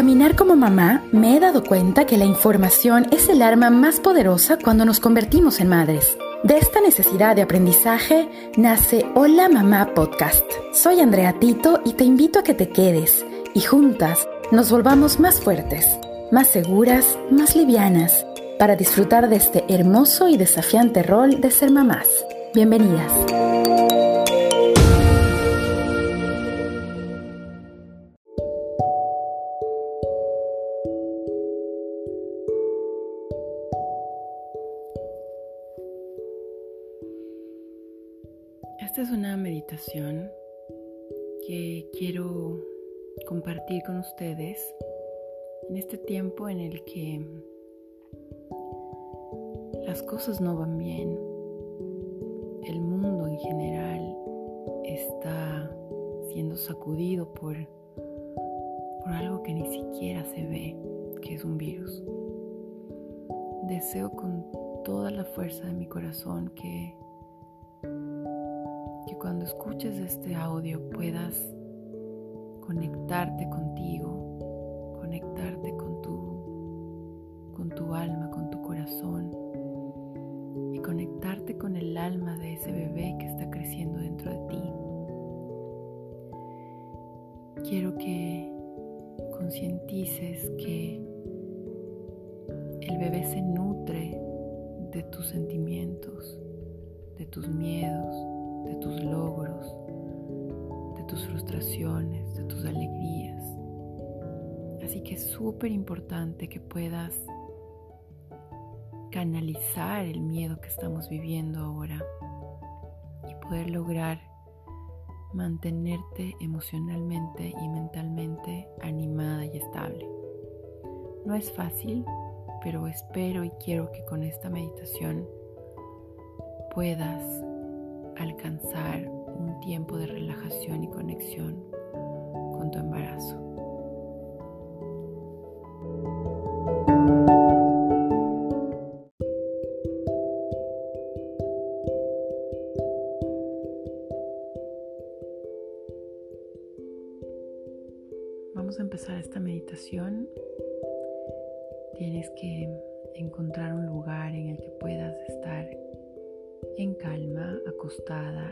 caminar como mamá, me he dado cuenta que la información es el arma más poderosa cuando nos convertimos en madres. De esta necesidad de aprendizaje nace Hola Mamá Podcast. Soy Andrea Tito y te invito a que te quedes y juntas nos volvamos más fuertes, más seguras, más livianas, para disfrutar de este hermoso y desafiante rol de ser mamás. Bienvenidas. Ustedes en este tiempo en el que las cosas no van bien, el mundo en general está siendo sacudido por, por algo que ni siquiera se ve, que es un virus. Deseo con toda la fuerza de mi corazón que cuando escuches este audio puedas conectarte contigo, conectarte con tu, con tu alma, con tu corazón y conectarte con el alma de ese bebé que está creciendo dentro de ti. Quiero que concientices que el bebé se nutre de tus sentimientos, de tus miedos, de tus logros, de tus frustraciones, tus alegrías. Así que es súper importante que puedas canalizar el miedo que estamos viviendo ahora y poder lograr mantenerte emocionalmente y mentalmente animada y estable. No es fácil, pero espero y quiero que con esta meditación puedas alcanzar un tiempo de relajación y conexión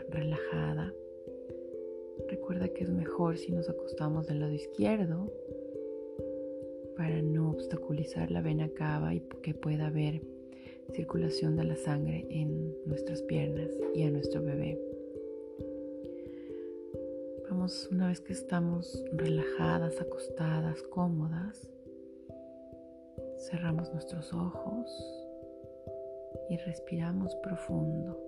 relajada. Recuerda que es mejor si nos acostamos del lado izquierdo para no obstaculizar la vena cava y que pueda haber circulación de la sangre en nuestras piernas y a nuestro bebé. Vamos, una vez que estamos relajadas, acostadas, cómodas, cerramos nuestros ojos y respiramos profundo.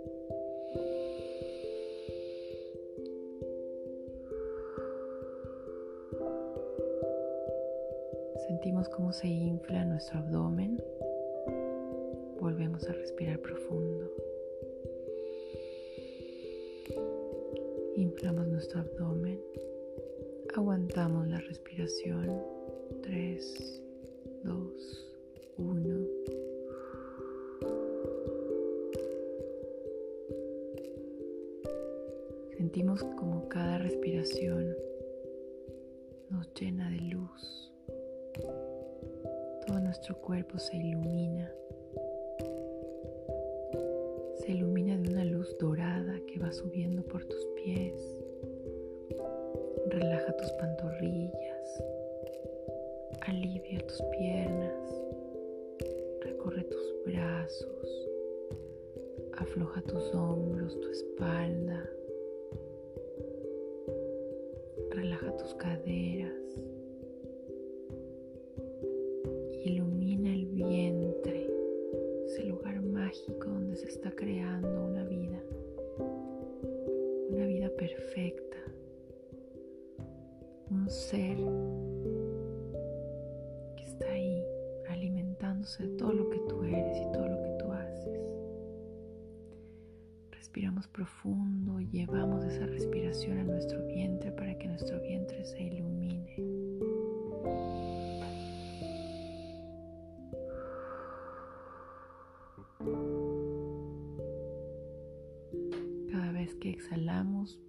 Sentimos cómo se infla nuestro abdomen. Volvemos a respirar profundo. Inflamos nuestro abdomen. Aguantamos la respiración. 3, 2, 1. Sentimos como cada respiración cuerpo se ilumina. Se ilumina de una luz dorada que va subiendo por tus pies. Relaja tus pantorrillas. Alivia tus piernas. Recorre tus brazos. Afloja tus hombros, tu espalda Relaja tus caderas. Un ser que está ahí alimentándose de todo lo que tú eres y todo lo que tú haces. Respiramos profundo y llevamos esa respiración a nuestro vientre para que nuestro vientre se ilumine. Cada vez que exhalamos,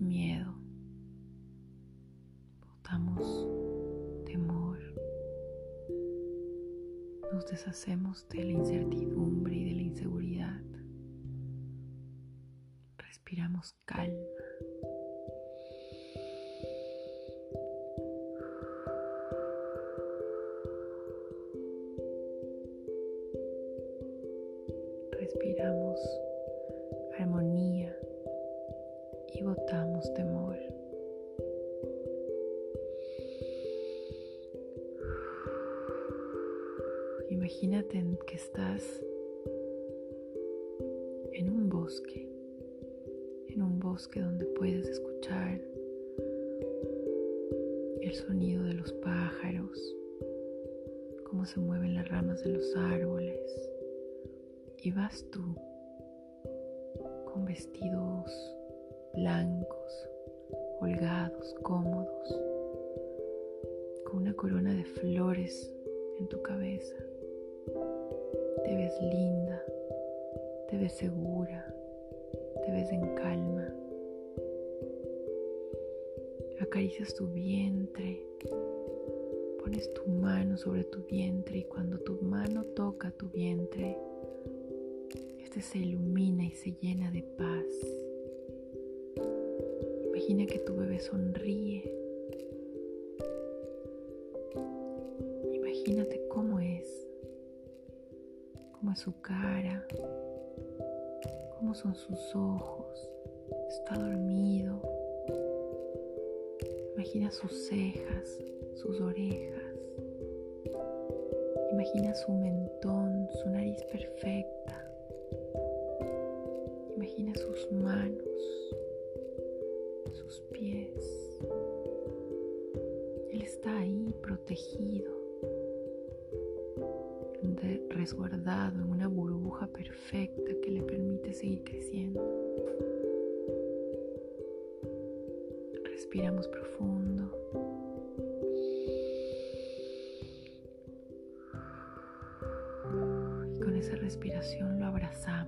miedo, botamos temor, nos deshacemos de la incertidumbre y de la inseguridad, respiramos calma. Respiramos armonía y botamos temor. Imagínate que estás en un bosque, en un bosque donde puedes escuchar el sonido de los pájaros, cómo se mueven las ramas de los árboles. Y vas tú con vestidos blancos, holgados, cómodos, con una corona de flores en tu cabeza. Te ves linda, te ves segura, te ves en calma. Acaricias tu vientre, pones tu mano sobre tu vientre y cuando tu mano toca tu vientre, este se ilumina y se llena de paz. Imagina que tu bebé sonríe. Imagínate cómo es cómo es su cara, cómo son sus ojos, está dormido. Imagina sus cejas, sus orejas. Imagina su mentón, su nariz perfecta. Imagina sus manos, protegido resguardado en una burbuja perfecta que le permite seguir creciendo. Respiramos profundo. Y con esa respiración lo abrazamos.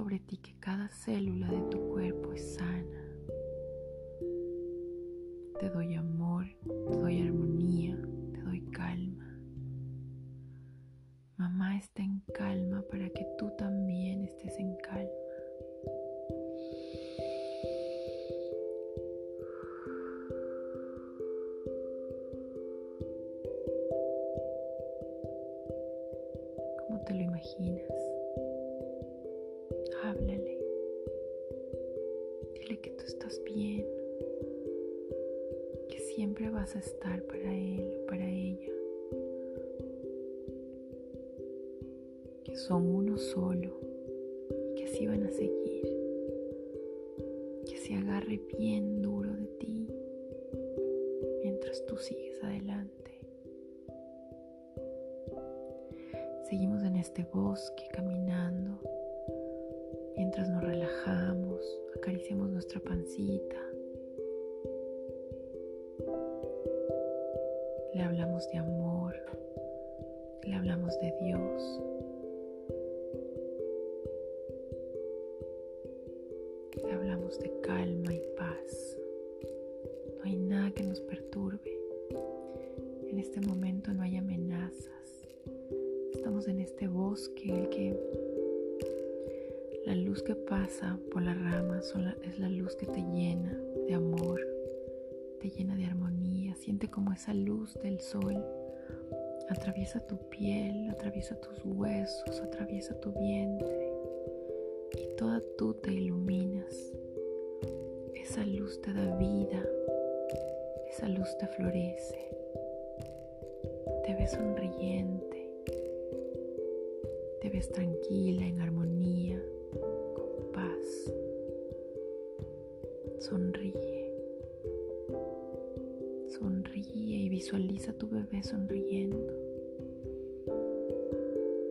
Sobre ti que cada célula de tu cuerpo es sana. Te doy amor, te doy armonía, te doy calma. Mamá está en calma para que tú también estés en calma. Él o para ella. Que son uno solo y que así van a seguir. Que se agarre bien duro de ti mientras tú sigues adelante. Seguimos en este bosque caminando mientras nos relajamos, acariciamos nuestra pancita. Le hablamos de amor, le hablamos de Dios. Le hablamos de calma y paz. No hay nada que nos perturbe. En este momento no hay amenazas estamos en este bosque el que la luz que pasa por las ramas es la luz que te llena de amor, te llena de armonía. Siente como esa luz del sol. Atraviesa tu piel, atraviesa tus huesos, atraviesa tu vientre. Y toda tú te iluminas. Esa luz te da vida, esa luz te florece, te ves sonriente. Te ves tranquila, bebé sonriendo.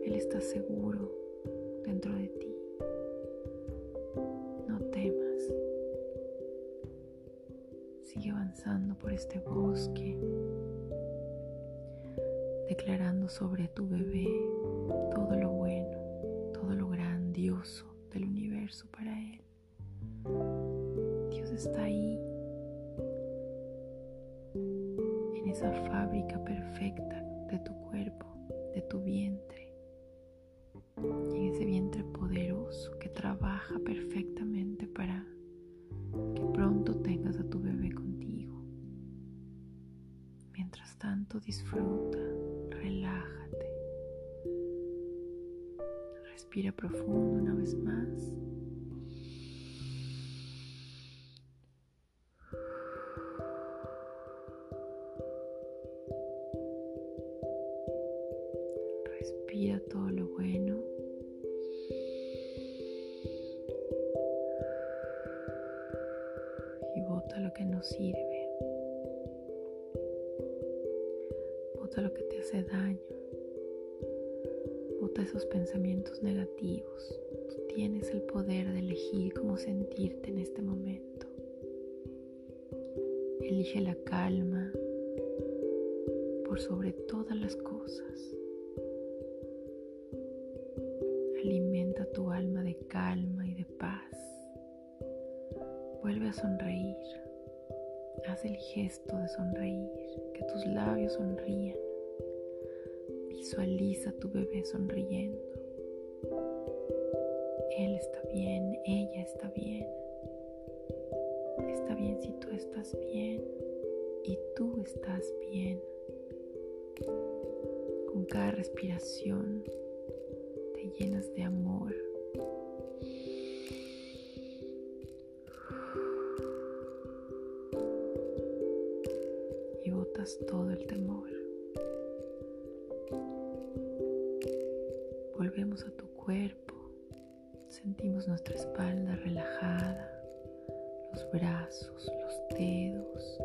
Él está seguro dentro de ti. No temas. Sigue avanzando por este bosque, declarando sobre tu bebé todo lo bueno, todo lo grandioso del universo para él. Dios está ahí, esa fábrica perfecta de tu cuerpo, de tu vientre, en ese vientre poderoso que trabaja perfectamente para que pronto tengas a tu bebé contigo. Mientras tanto, disfruta, relájate. Respira profundo una vez más. Lo que no sirve. Bota lo que te hace daño. Bota esos pensamientos negativos. Tú tienes el poder de elegir cómo sentirte en este momento. Elige la calma por sobre todas las cosas. Alimenta tu alma de calma y de paz. Vuelve a sonreír. Haz el gesto de sonreír, que tus labios sonrían. Visualiza a tu bebé sonriendo. Él está bien, ella está bien. Está bien si tú estás bien y tú estás bien. Con cada respiración te llenas de amor. Todo el temor. Volvemos a tu cuerpo. Sentimos nuestra espalda relajada, los brazos, los dedos,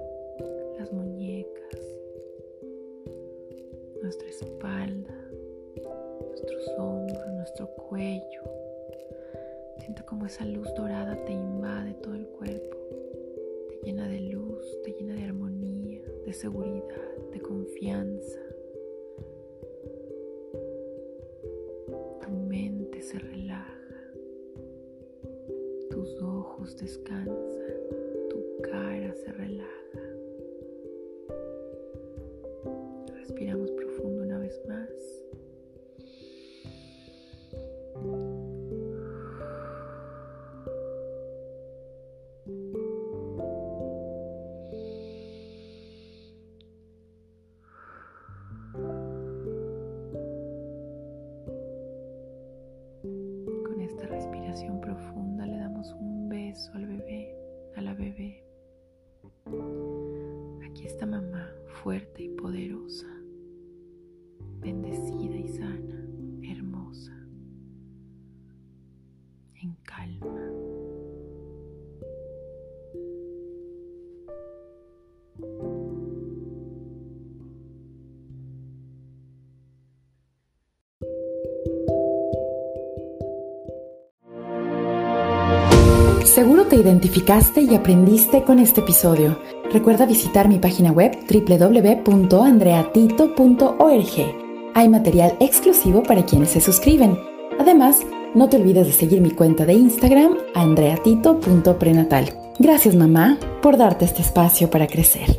las muñecas, nuestra espalda, nuestros hombros, nuestro cuello. Siente como esa luz dorada te invade todo el cuerpo, te llena de luz, te llena de armonía, de seguridad, de confianza. Tu mente se relaja, tus ojos descansan, tu cara se relaja. Respiramos Aquí está mamá, fuerte y poderosa, bendecida y sana, hermosa, en calma. Seguro te identificaste y aprendiste con este episodio. Recuerda visitar mi página web www.andreatito.org. Hay material exclusivo para quienes se suscriben. Además, no te olvides de seguir mi cuenta de Instagram, andreatito.prenatal. Gracias mamá por darte este espacio para crecer.